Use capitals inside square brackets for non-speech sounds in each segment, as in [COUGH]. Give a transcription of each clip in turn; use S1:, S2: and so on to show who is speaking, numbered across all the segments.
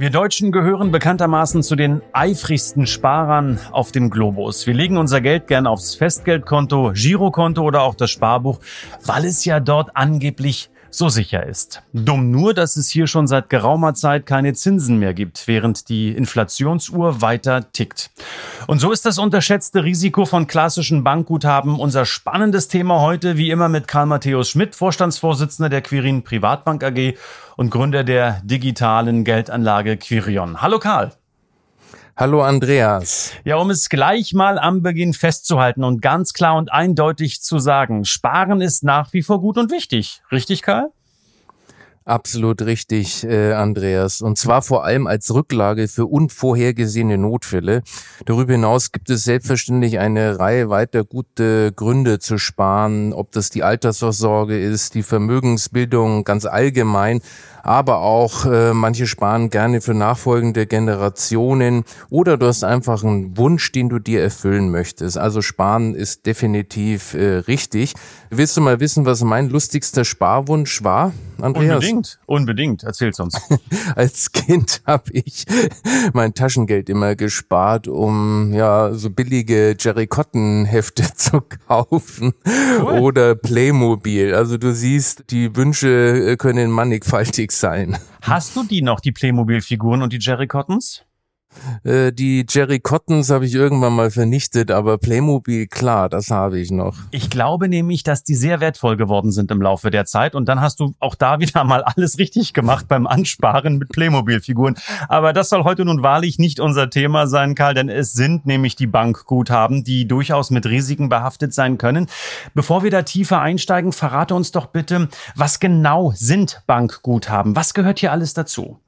S1: Wir Deutschen gehören bekanntermaßen zu den eifrigsten Sparern auf dem Globus. Wir legen unser Geld gern aufs Festgeldkonto, Girokonto oder auch das Sparbuch, weil es ja dort angeblich so sicher ist. Dumm nur, dass es hier schon seit geraumer Zeit keine Zinsen mehr gibt, während die Inflationsuhr weiter tickt. Und so ist das unterschätzte Risiko von klassischen Bankguthaben unser spannendes Thema heute, wie immer mit Karl Matthäus Schmidt, Vorstandsvorsitzender der Quirin Privatbank AG und Gründer der digitalen Geldanlage Quirion. Hallo Karl.
S2: Hallo Andreas.
S1: Ja, um es gleich mal am Beginn festzuhalten und ganz klar und eindeutig zu sagen, Sparen ist nach wie vor gut und wichtig. Richtig, Karl?
S2: Absolut richtig, äh, Andreas. Und zwar vor allem als Rücklage für unvorhergesehene Notfälle. Darüber hinaus gibt es selbstverständlich eine Reihe weiter gute Gründe zu sparen, ob das die Altersvorsorge ist, die Vermögensbildung ganz allgemein aber auch äh, manche sparen gerne für nachfolgende Generationen oder du hast einfach einen Wunsch, den du dir erfüllen möchtest. Also sparen ist definitiv äh, richtig. Willst du mal wissen, was mein lustigster Sparwunsch war,
S1: Andreas? Unbedingt, unbedingt. Erzähl's uns. [LAUGHS]
S2: Als Kind habe ich mein Taschengeld immer gespart, um ja so billige Jerry Cotton Hefte [LAUGHS] zu kaufen cool. oder Playmobil. Also du siehst, die Wünsche äh, können mannigfaltig unterwegs sein.
S1: Hast du die noch, die Playmobil-Figuren und die Jerry Cottons?
S2: Äh, die Jerry Cottons habe ich irgendwann mal vernichtet, aber Playmobil, klar, das habe ich noch.
S1: Ich glaube nämlich, dass die sehr wertvoll geworden sind im Laufe der Zeit und dann hast du auch da wieder mal alles richtig gemacht beim Ansparen mit Playmobil-Figuren. Aber das soll heute nun wahrlich nicht unser Thema sein, Karl, denn es sind nämlich die Bankguthaben, die durchaus mit Risiken behaftet sein können. Bevor wir da tiefer einsteigen, verrate uns doch bitte, was genau sind Bankguthaben? Was gehört hier alles dazu?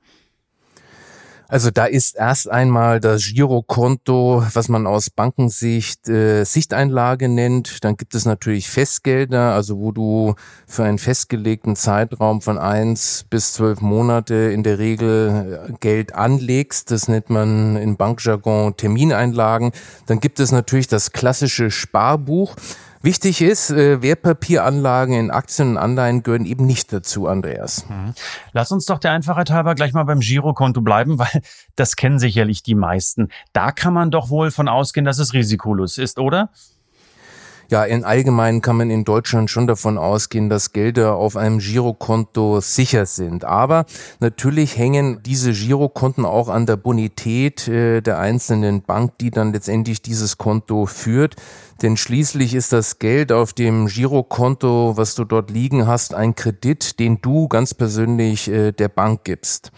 S2: Also da ist erst einmal das Girokonto, was man aus Bankensicht äh, Sichteinlage nennt. Dann gibt es natürlich Festgelder, also wo du für einen festgelegten Zeitraum von eins bis zwölf Monate in der Regel äh, Geld anlegst. Das nennt man in Bankjargon Termineinlagen. Dann gibt es natürlich das klassische Sparbuch. Wichtig ist, äh, Wertpapieranlagen in Aktien und Anleihen gehören eben nicht dazu, Andreas.
S1: Mhm. Lass uns doch der Einfachheit halber gleich mal beim Girokonto bleiben, [LAUGHS] weil das kennen sicherlich die meisten. Da kann man doch wohl von ausgehen, dass es risikolos ist, oder?
S2: Ja, in allgemein kann man in Deutschland schon davon ausgehen, dass Gelder auf einem Girokonto sicher sind. Aber natürlich hängen diese Girokonten auch an der Bonität äh, der einzelnen Bank, die dann letztendlich dieses Konto führt. Denn schließlich ist das Geld auf dem Girokonto, was du dort liegen hast, ein Kredit, den du ganz persönlich äh, der Bank gibst.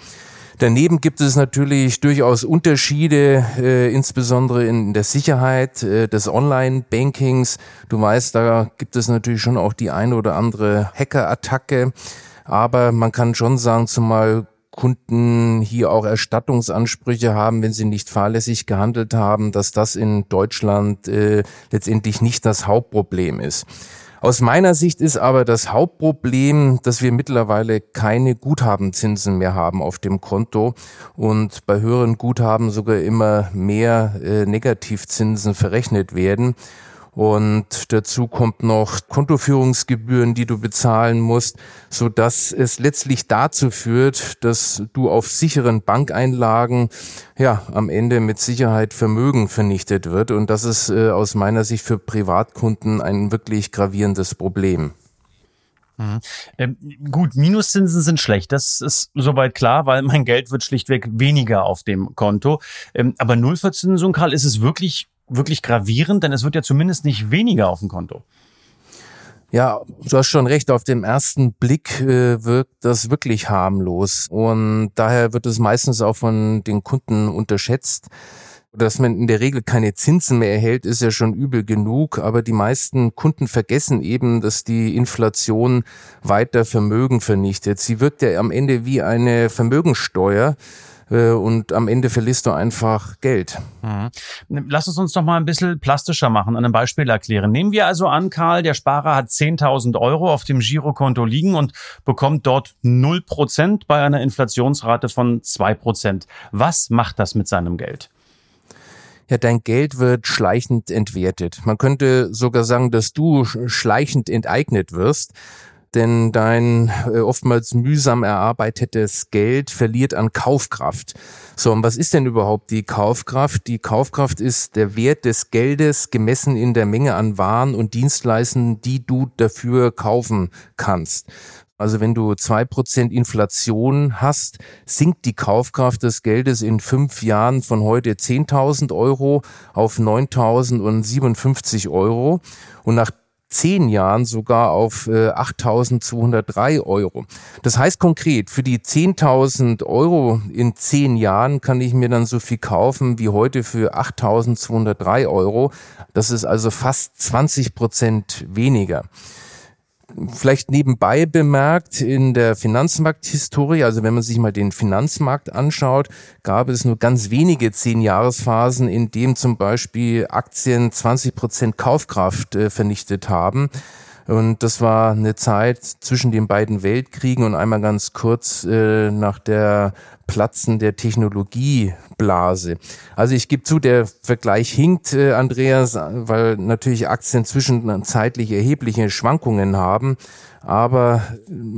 S2: Daneben gibt es natürlich durchaus Unterschiede, äh, insbesondere in der Sicherheit äh, des Online-Bankings. Du weißt, da gibt es natürlich schon auch die eine oder andere Hacker-Attacke. Aber man kann schon sagen, zumal Kunden hier auch Erstattungsansprüche haben, wenn sie nicht fahrlässig gehandelt haben, dass das in Deutschland äh, letztendlich nicht das Hauptproblem ist. Aus meiner Sicht ist aber das Hauptproblem, dass wir mittlerweile keine Guthabenzinsen mehr haben auf dem Konto und bei höheren Guthaben sogar immer mehr äh, Negativzinsen verrechnet werden. Und dazu kommt noch Kontoführungsgebühren, die du bezahlen musst, so dass es letztlich dazu führt, dass du auf sicheren Bankeinlagen ja am Ende mit Sicherheit Vermögen vernichtet wird. Und das ist äh, aus meiner Sicht für Privatkunden ein wirklich gravierendes Problem.
S1: Mhm. Ähm, gut, Minuszinsen sind schlecht, das ist soweit klar, weil mein Geld wird schlichtweg weniger auf dem Konto. Ähm, aber Nullverzinsung, Karl, ist es wirklich wirklich gravierend, denn es wird ja zumindest nicht weniger auf dem Konto.
S2: Ja, du hast schon recht, auf dem ersten Blick äh, wirkt das wirklich harmlos und daher wird es meistens auch von den Kunden unterschätzt. Dass man in der Regel keine Zinsen mehr erhält, ist ja schon übel genug. Aber die meisten Kunden vergessen eben, dass die Inflation weiter Vermögen vernichtet. Sie wirkt ja am Ende wie eine Vermögensteuer äh, und am Ende verlierst du einfach Geld.
S1: Mhm. Lass es uns doch mal ein bisschen plastischer machen, an einem Beispiel erklären. Nehmen wir also an, Karl, der Sparer hat 10.000 Euro auf dem Girokonto liegen und bekommt dort 0% bei einer Inflationsrate von 2%. Was macht das mit seinem Geld?
S2: Ja, dein Geld wird schleichend entwertet. Man könnte sogar sagen, dass du schleichend enteignet wirst, denn dein äh, oftmals mühsam erarbeitetes Geld verliert an Kaufkraft. So, und was ist denn überhaupt die Kaufkraft? Die Kaufkraft ist der Wert des Geldes gemessen in der Menge an Waren und Dienstleistungen, die du dafür kaufen kannst. Also wenn du zwei Prozent Inflation hast, sinkt die Kaufkraft des Geldes in fünf Jahren von heute 10.000 Euro auf 9.057 Euro und nach zehn Jahren sogar auf äh, 8.203 Euro. Das heißt konkret, für die 10.000 Euro in zehn Jahren kann ich mir dann so viel kaufen wie heute für 8.203 Euro. Das ist also fast 20 Prozent weniger. Vielleicht nebenbei bemerkt, in der Finanzmarkthistorie, also wenn man sich mal den Finanzmarkt anschaut, gab es nur ganz wenige Zehn-Jahresphasen, in dem zum Beispiel Aktien 20 Prozent Kaufkraft äh, vernichtet haben. Und das war eine Zeit zwischen den beiden Weltkriegen und einmal ganz kurz äh, nach der Platzen der Technologieblase. Also ich gebe zu, der Vergleich hinkt, äh, Andreas, weil natürlich Aktien zwischenzeitlich erhebliche Schwankungen haben. Aber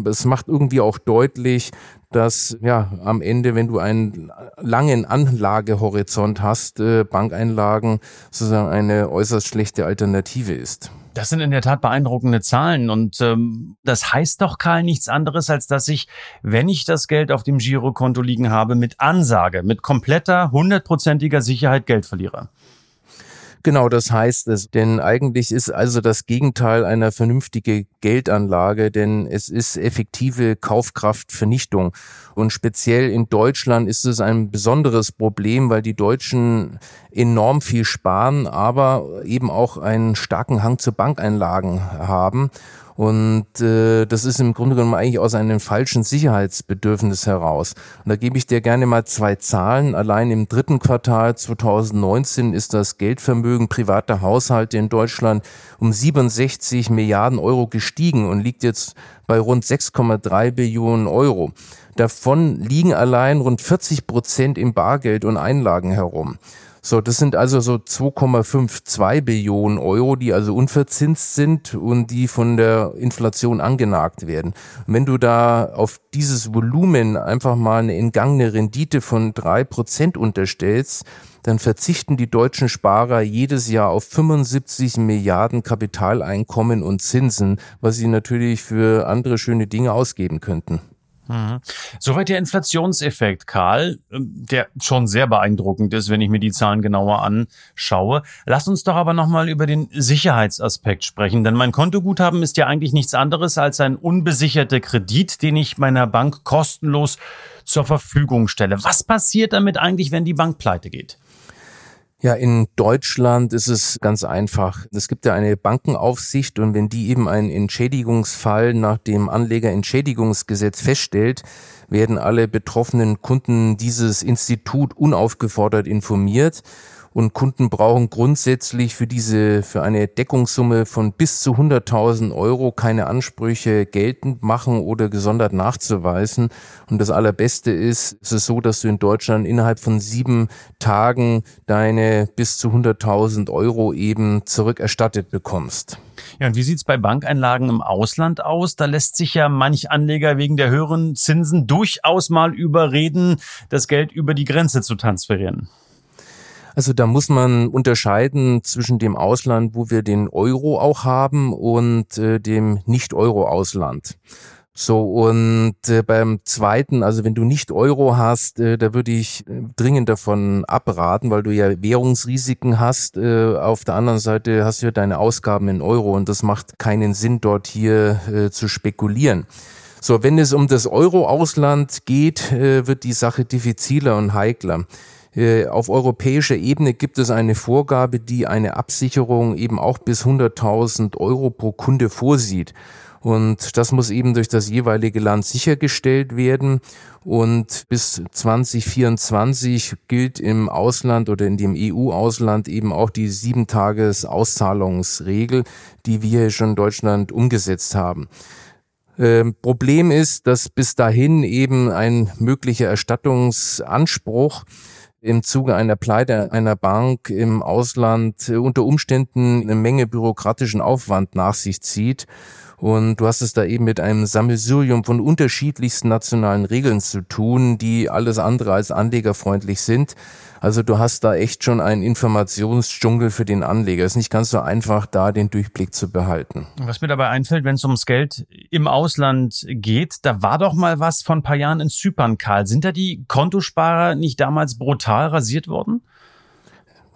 S2: es macht irgendwie auch deutlich, dass ja am Ende, wenn du einen langen Anlagehorizont hast, äh, Bankeinlagen sozusagen eine äußerst schlechte Alternative ist.
S1: Das sind in der Tat beeindruckende Zahlen und ähm, das heißt doch, Karl, nichts anderes, als dass ich, wenn ich das Geld auf dem Girokonto liegen habe, mit Ansage, mit kompletter, hundertprozentiger Sicherheit Geld verliere.
S2: Genau, das heißt es. Denn eigentlich ist also das Gegenteil einer vernünftige Geldanlage, denn es ist effektive Kaufkraftvernichtung. Und speziell in Deutschland ist es ein besonderes Problem, weil die Deutschen enorm viel sparen, aber eben auch einen starken Hang zu Bankeinlagen haben. Und äh, das ist im Grunde genommen eigentlich aus einem falschen Sicherheitsbedürfnis heraus. Und da gebe ich dir gerne mal zwei Zahlen. Allein im dritten Quartal 2019 ist das Geldvermögen privater Haushalte in Deutschland um 67 Milliarden Euro gestiegen und liegt jetzt bei rund 6,3 Billionen Euro. Davon liegen allein rund 40 Prozent im Bargeld und Einlagen herum. So, das sind also so 2,52 Billionen Euro, die also unverzinst sind und die von der Inflation angenagt werden. Und wenn du da auf dieses Volumen einfach mal eine entgangene Rendite von drei Prozent unterstellst, dann verzichten die deutschen Sparer jedes Jahr auf 75 Milliarden Kapitaleinkommen und Zinsen, was sie natürlich für andere schöne Dinge ausgeben könnten.
S1: Mhm. Soweit der Inflationseffekt, Karl, ähm, der schon sehr beeindruckend ist, wenn ich mir die Zahlen genauer anschaue. Lass uns doch aber nochmal über den Sicherheitsaspekt sprechen, denn mein Kontoguthaben ist ja eigentlich nichts anderes als ein unbesicherter Kredit, den ich meiner Bank kostenlos zur Verfügung stelle. Was passiert damit eigentlich, wenn die Bank pleite geht?
S2: Ja, in Deutschland ist es ganz einfach. Es gibt ja eine Bankenaufsicht und wenn die eben einen Entschädigungsfall nach dem Anlegerentschädigungsgesetz feststellt, werden alle betroffenen Kunden dieses Institut unaufgefordert informiert und Kunden brauchen grundsätzlich für diese, für eine Deckungssumme von bis zu 100.000 Euro keine Ansprüche geltend machen oder gesondert nachzuweisen. Und das Allerbeste ist, es ist so, dass du in Deutschland innerhalb von sieben Tagen deine bis zu 100.000 Euro eben zurückerstattet bekommst.
S1: Ja, und wie sieht's bei Bankeinlagen im Ausland aus? Da lässt sich ja manch Anleger wegen der höheren Zinsen durchaus mal überreden, das Geld über die Grenze zu transferieren.
S2: Also da muss man unterscheiden zwischen dem Ausland, wo wir den Euro auch haben, und äh, dem Nicht-Euro-Ausland. So, und äh, beim zweiten, also wenn du nicht Euro hast, äh, da würde ich äh, dringend davon abraten, weil du ja Währungsrisiken hast. Äh, auf der anderen Seite hast du ja deine Ausgaben in Euro und das macht keinen Sinn, dort hier äh, zu spekulieren. So, wenn es um das Euro-Ausland geht, äh, wird die Sache diffiziler und heikler. Äh, auf europäischer Ebene gibt es eine Vorgabe, die eine Absicherung eben auch bis 100.000 Euro pro Kunde vorsieht. Und das muss eben durch das jeweilige Land sichergestellt werden. Und bis 2024 gilt im Ausland oder in dem EU-Ausland eben auch die sieben Tages Auszahlungsregel, die wir schon in Deutschland umgesetzt haben. Ähm, Problem ist, dass bis dahin eben ein möglicher Erstattungsanspruch im Zuge einer Pleite einer Bank im Ausland unter Umständen eine Menge bürokratischen Aufwand nach sich zieht. Und du hast es da eben mit einem Sammelsurium von unterschiedlichsten nationalen Regeln zu tun, die alles andere als anlegerfreundlich sind. Also du hast da echt schon einen Informationsdschungel für den Anleger. Es ist nicht ganz so einfach, da den Durchblick zu behalten.
S1: Was mir dabei einfällt, wenn es ums Geld im Ausland geht, da war doch mal was von ein paar Jahren in Zypern, Karl. Sind da die Kontosparer nicht damals brutal rasiert worden?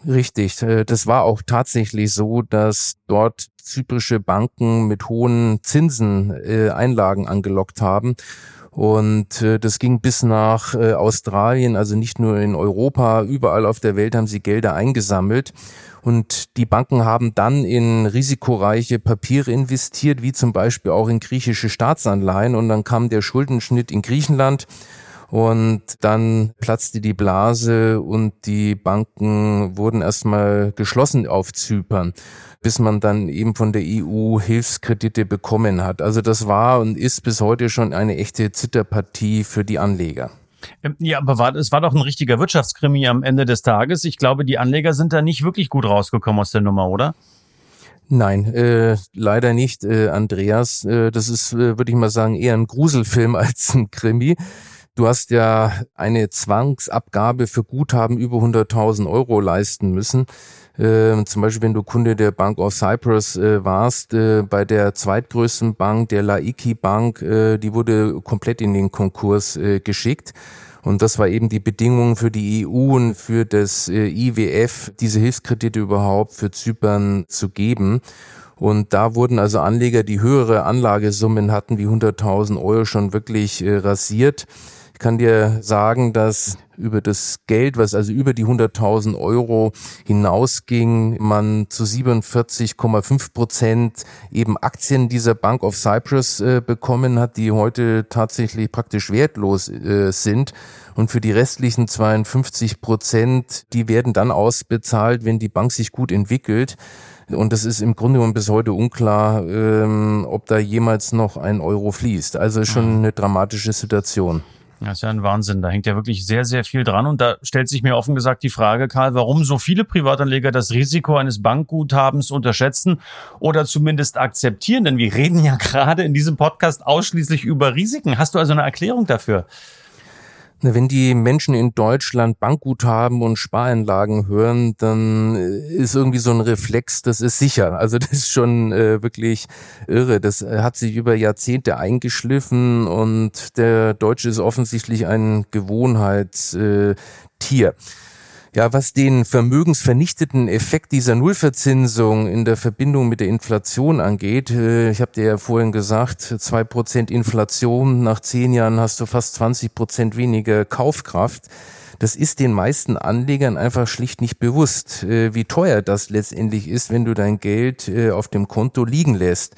S2: Richtig. Äh, das war auch tatsächlich so, dass dort zyprische Banken mit hohen Zinsen äh, Einlagen angelockt haben. Und äh, das ging bis nach äh, Australien, also nicht nur in Europa, überall auf der Welt haben sie Gelder eingesammelt. Und die Banken haben dann in risikoreiche Papiere investiert, wie zum Beispiel auch in griechische Staatsanleihen. Und dann kam der Schuldenschnitt in Griechenland und dann platzte die Blase und die Banken wurden erstmal geschlossen auf Zypern, bis man dann eben von der EU Hilfskredite bekommen hat. Also das war und ist bis heute schon eine echte Zitterpartie für die Anleger.
S1: Ähm, ja, aber war, es war doch ein richtiger Wirtschaftskrimi am Ende des Tages. Ich glaube, die Anleger sind da nicht wirklich gut rausgekommen aus der Nummer, oder?
S2: Nein, äh, leider nicht, äh, Andreas. Äh, das ist, äh, würde ich mal sagen, eher ein Gruselfilm [LAUGHS] als ein Krimi. Du hast ja eine Zwangsabgabe für Guthaben über 100.000 Euro leisten müssen. Äh, zum Beispiel, wenn du Kunde der Bank of Cyprus äh, warst, äh, bei der zweitgrößten Bank, der Laiki Bank, äh, die wurde komplett in den Konkurs äh, geschickt. Und das war eben die Bedingung für die EU und für das äh, IWF, diese Hilfskredite überhaupt für Zypern zu geben. Und da wurden also Anleger, die höhere Anlagesummen hatten, wie 100.000 Euro, schon wirklich rasiert kann dir sagen, dass über das Geld, was also über die 100.000 Euro hinausging, man zu 47,5 Prozent eben Aktien dieser Bank of Cyprus äh, bekommen hat, die heute tatsächlich praktisch wertlos äh, sind. Und für die restlichen 52 Prozent, die werden dann ausbezahlt, wenn die Bank sich gut entwickelt. Und es ist im Grunde genommen bis heute unklar, ähm, ob da jemals noch ein Euro fließt. Also schon mhm. eine dramatische Situation.
S1: Das ist ja ein Wahnsinn. Da hängt ja wirklich sehr, sehr viel dran. Und da stellt sich mir offen gesagt die Frage, Karl, warum so viele Privatanleger das Risiko eines Bankguthabens unterschätzen oder zumindest akzeptieren. Denn wir reden ja [LAUGHS] gerade in diesem Podcast ausschließlich über Risiken. Hast du also eine Erklärung dafür?
S2: Wenn die Menschen in Deutschland Bankguthaben und Spareinlagen hören, dann ist irgendwie so ein Reflex, das ist sicher. Also [LAUGHS] das ist schon äh, wirklich irre. Das hat sich über Jahrzehnte eingeschliffen und der Deutsche ist offensichtlich ein Gewohnheitstier. Äh, ja, was den vermögensvernichteten Effekt dieser Nullverzinsung in der Verbindung mit der Inflation angeht, äh, ich habe dir ja vorhin gesagt, zwei Prozent Inflation, nach zehn Jahren hast du fast 20 Prozent weniger Kaufkraft. Das ist den meisten Anlegern einfach schlicht nicht bewusst, äh, wie teuer das letztendlich ist, wenn du dein Geld äh, auf dem Konto liegen lässt.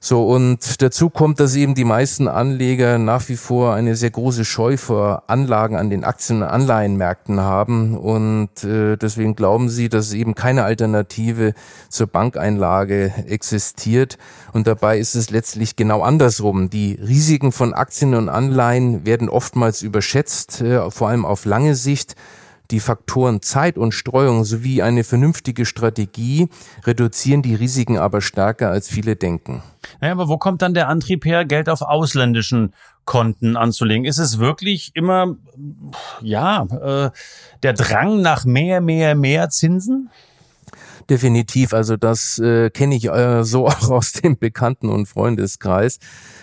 S2: So, und dazu kommt, dass eben die meisten Anleger nach wie vor eine sehr große Scheu vor Anlagen an den Aktien- und Anleihenmärkten haben. Und äh, deswegen glauben sie, dass eben keine Alternative zur Bankeinlage existiert. Und dabei ist es letztlich genau andersrum. Die Risiken von Aktien und Anleihen werden oftmals überschätzt, äh, vor allem auf lange Sicht. Die Faktoren Zeit und Streuung sowie eine vernünftige Strategie reduzieren die Risiken aber stärker, als viele denken.
S1: Naja, aber wo kommt dann der Antrieb her, Geld auf ausländischen Konten anzulegen? Ist es wirklich immer, ja, äh, der Drang nach mehr, mehr, mehr Zinsen?
S2: Definitiv, also das äh, kenne ich äh, so [LAUGHS] auch aus dem Bekannten- und Freundeskreis.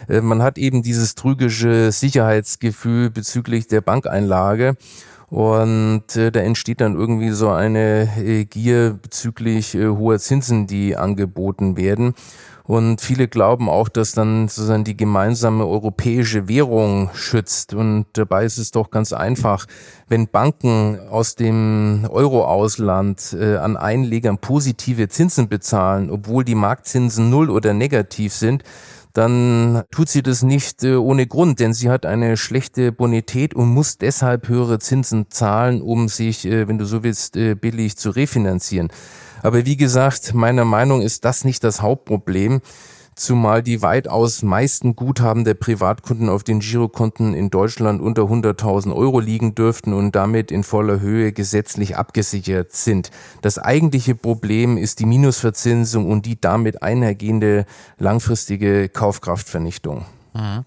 S2: Äh, man hat eben dieses trügische Sicherheitsgefühl bezüglich der Bankeinlage und äh, da entsteht dann irgendwie so eine äh, Gier bezüglich äh, hoher Zinsen, die angeboten werden. Und viele glauben auch, dass dann sozusagen die gemeinsame europäische Währung schützt. Und dabei ist es doch ganz einfach. Wenn Banken aus dem Euro-Ausland äh, an Einlegern positive Zinsen bezahlen, obwohl die Marktzinsen null oder negativ sind, dann tut sie das nicht äh, ohne Grund, denn sie hat eine schlechte Bonität und muss deshalb höhere Zinsen zahlen, um sich, äh, wenn du so willst, äh, billig zu refinanzieren. Aber wie gesagt, meiner Meinung ist das nicht das Hauptproblem zumal die weitaus meisten Guthaben der Privatkunden auf den Girokonten in Deutschland unter 100.000 Euro liegen dürften und damit in voller Höhe gesetzlich abgesichert sind. Das eigentliche Problem ist die Minusverzinsung und die damit einhergehende langfristige Kaufkraftvernichtung. Mhm.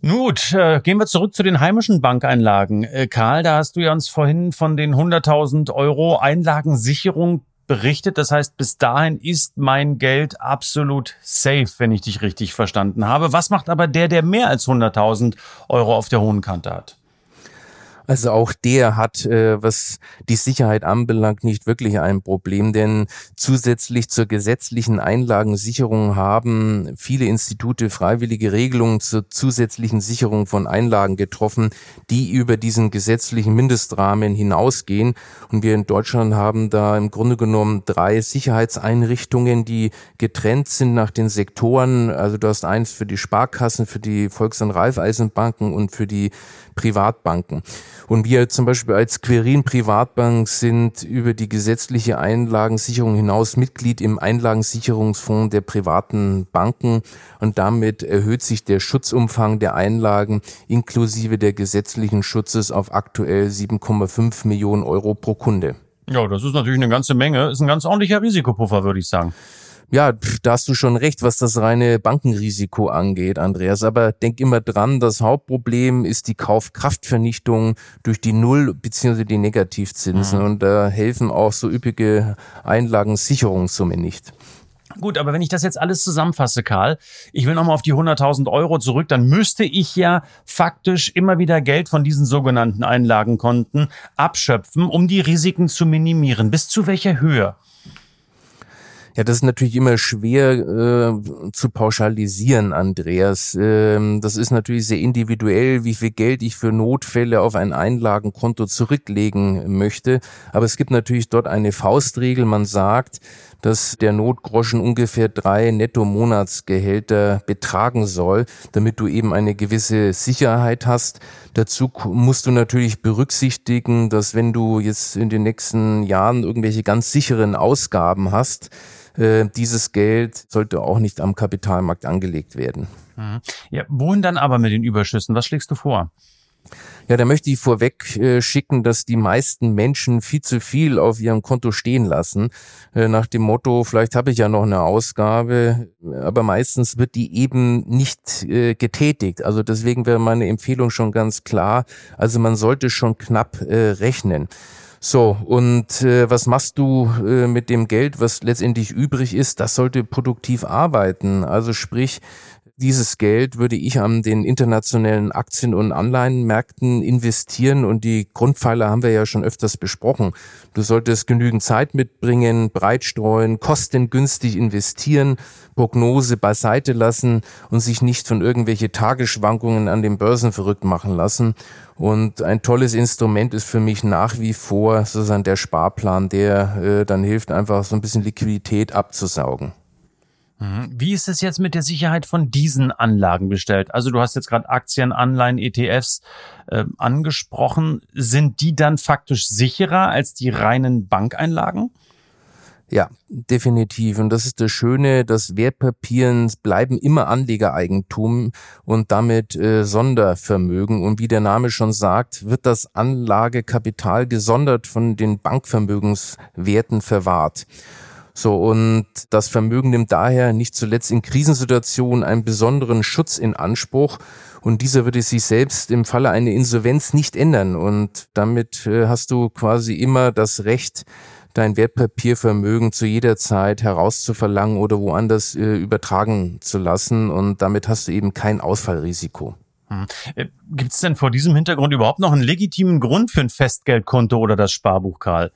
S1: Gut, äh, gehen wir zurück zu den heimischen Bankeinlagen. Äh, Karl, da hast du ja uns vorhin von den 100.000 Euro Einlagensicherung berichtet. Das heißt, bis dahin ist mein Geld absolut safe, wenn ich dich richtig verstanden habe. Was macht aber der, der mehr als 100.000 Euro auf der hohen Kante hat?
S2: Also auch der hat, äh, was die Sicherheit anbelangt, nicht wirklich ein Problem, denn zusätzlich zur gesetzlichen Einlagensicherung haben viele Institute freiwillige Regelungen zur zusätzlichen Sicherung von Einlagen getroffen, die über diesen gesetzlichen Mindestrahmen hinausgehen. Und wir in Deutschland haben da im Grunde genommen drei Sicherheitseinrichtungen, die getrennt sind nach den Sektoren. Also du hast eins für die Sparkassen, für die Volks- und Raiffeisenbanken und für die Privatbanken. Und wir zum Beispiel als Querin Privatbank sind über die gesetzliche Einlagensicherung hinaus Mitglied im Einlagensicherungsfonds der privaten Banken und damit erhöht sich der Schutzumfang der Einlagen inklusive der gesetzlichen Schutzes auf aktuell 7,5 Millionen Euro pro Kunde.
S1: Ja, das ist natürlich eine ganze Menge. Ist ein ganz ordentlicher Risikopuffer, würde ich sagen.
S2: Ja, da hast du schon recht, was das reine Bankenrisiko angeht, Andreas. Aber denk immer dran, das Hauptproblem ist die Kaufkraftvernichtung durch die Null- bzw. die Negativzinsen. Mhm. Und da helfen auch so üppige Einlagensicherungssummen nicht.
S1: Gut, aber wenn ich das jetzt alles zusammenfasse, Karl, ich will nochmal auf die 100.000 Euro zurück, dann müsste ich ja faktisch immer wieder Geld von diesen sogenannten Einlagenkonten abschöpfen, um die Risiken zu minimieren. Bis zu welcher Höhe?
S2: Ja, das ist natürlich immer schwer äh, zu pauschalisieren, Andreas. Ähm, das ist natürlich sehr individuell, wie viel Geld ich für Notfälle auf ein Einlagenkonto zurücklegen möchte. Aber es gibt natürlich dort eine Faustregel. Man sagt, dass der Notgroschen ungefähr drei Netto-Monatsgehälter betragen soll, damit du eben eine gewisse Sicherheit hast. Dazu musst du natürlich berücksichtigen, dass wenn du jetzt in den nächsten Jahren irgendwelche ganz sicheren Ausgaben hast, äh, dieses Geld sollte auch nicht am Kapitalmarkt angelegt werden.
S1: Mhm. Ja, wohin dann aber mit den Überschüssen? Was schlägst du vor?
S2: Ja, da möchte ich vorweg äh, schicken, dass die meisten Menschen viel zu viel auf ihrem Konto stehen lassen. Äh, nach dem Motto, vielleicht habe ich ja noch eine Ausgabe, aber meistens wird die eben nicht äh, getätigt. Also deswegen wäre meine Empfehlung schon ganz klar. Also man sollte schon knapp äh, rechnen. So, und äh, was machst du äh, mit dem Geld, was letztendlich übrig ist? Das sollte produktiv arbeiten. Also sprich, dieses Geld würde ich an den internationalen Aktien- und Anleihenmärkten investieren und die Grundpfeiler haben wir ja schon öfters besprochen. Du solltest genügend Zeit mitbringen, breit streuen, kostengünstig investieren, Prognose beiseite lassen und sich nicht von irgendwelche Tagesschwankungen an den Börsen verrückt machen lassen. Und ein tolles Instrument ist für mich nach wie vor sozusagen der Sparplan, der äh, dann hilft, einfach so ein bisschen Liquidität abzusaugen.
S1: Mhm. Wie ist es jetzt mit der Sicherheit von diesen Anlagen bestellt? Also du hast jetzt gerade Aktien, Anleihen, ETFs äh, angesprochen. Sind die dann faktisch sicherer als die reinen Bankeinlagen?
S2: Ja, definitiv. Und das ist das Schöne, dass Wertpapieren bleiben immer Anlegereigentum und damit äh, Sondervermögen. Und wie der Name schon sagt, wird das Anlagekapital gesondert von den Bankvermögenswerten verwahrt. So, und das Vermögen nimmt daher nicht zuletzt in Krisensituationen einen besonderen Schutz in Anspruch. Und dieser würde sich selbst im Falle einer Insolvenz nicht ändern. Und damit äh, hast du quasi immer das Recht, dein Wertpapiervermögen zu jeder Zeit herauszuverlangen oder woanders äh, übertragen zu lassen. Und damit hast du eben kein Ausfallrisiko.
S1: Hm. Äh, Gibt es denn vor diesem Hintergrund überhaupt noch einen legitimen Grund für ein Festgeldkonto oder das Sparbuch, Karl?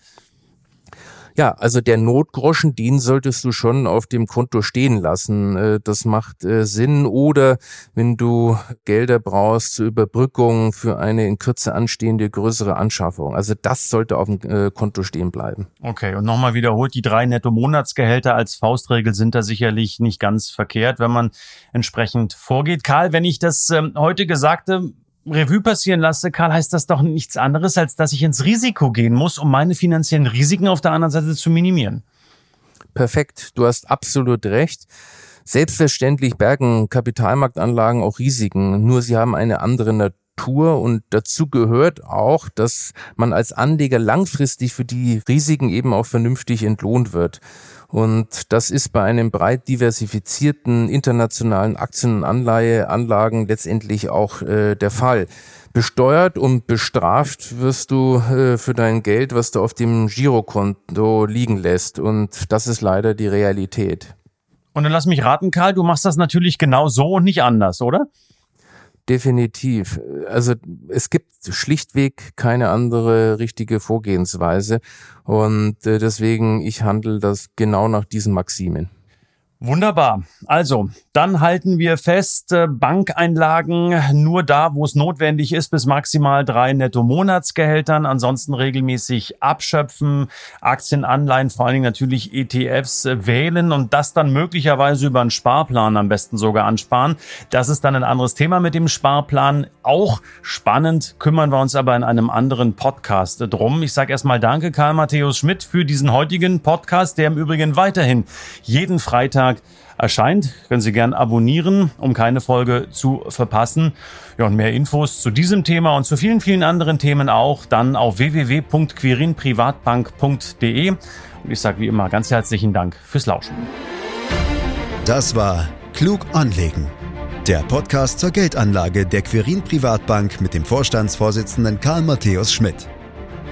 S2: Ja, also der Notgroschen, den solltest du schon auf dem Konto stehen lassen. Äh, das macht äh, Sinn. Oder wenn du Gelder brauchst zur Überbrückung für eine in Kürze anstehende größere Anschaffung. Also das sollte auf dem äh, Konto stehen bleiben.
S1: Okay, und nochmal wiederholt, die drei Netto-Monatsgehälter als Faustregel sind da sicherlich nicht ganz verkehrt, wenn man entsprechend vorgeht. Karl, wenn ich das ähm, heute Gesagte Revue passieren lasse, Karl, heißt das doch nichts anderes, als dass ich ins Risiko gehen muss, um meine finanziellen Risiken auf der anderen Seite zu minimieren.
S2: Perfekt, du hast absolut recht. Selbstverständlich bergen Kapitalmarktanlagen auch Risiken, nur sie haben eine andere Natur und dazu gehört auch, dass man als Anleger langfristig für die Risiken eben auch vernünftig entlohnt wird. Und das ist bei einem breit diversifizierten internationalen Aktien- und Anleiheanlagen letztendlich auch äh, der Fall. Besteuert und bestraft wirst du äh, für dein Geld, was du auf dem Girokonto liegen lässt. Und das ist leider die Realität.
S1: Und dann lass mich raten, Karl, du machst das natürlich genau so und nicht anders, oder?
S2: Definitiv. Also es gibt schlichtweg keine andere richtige Vorgehensweise und äh, deswegen ich handle das genau nach diesen Maximen.
S1: Wunderbar. Also, dann halten wir fest, äh, Bankeinlagen nur da, wo es notwendig ist, bis maximal drei Netto-Monatsgehältern. Ansonsten regelmäßig abschöpfen, Aktien, Anleihen, vor allen Dingen natürlich ETFs äh, wählen und das dann möglicherweise über einen Sparplan am besten sogar ansparen. Das ist dann ein anderes Thema mit dem Sparplan. Auch spannend, kümmern wir uns aber in einem anderen Podcast drum. Ich sage erstmal danke, Karl Matthäus Schmidt, für diesen heutigen Podcast, der im Übrigen weiterhin jeden Freitag Donnerstag erscheint. Können Sie gern abonnieren, um keine Folge zu verpassen. Ja, und mehr Infos zu diesem Thema und zu vielen, vielen anderen Themen auch dann auf www.quirinprivatbank.de. Und ich sage wie immer ganz herzlichen Dank fürs Lauschen.
S3: Das war Klug anlegen. Der Podcast zur Geldanlage der Quirin Privatbank mit dem Vorstandsvorsitzenden Karl Matthäus Schmidt.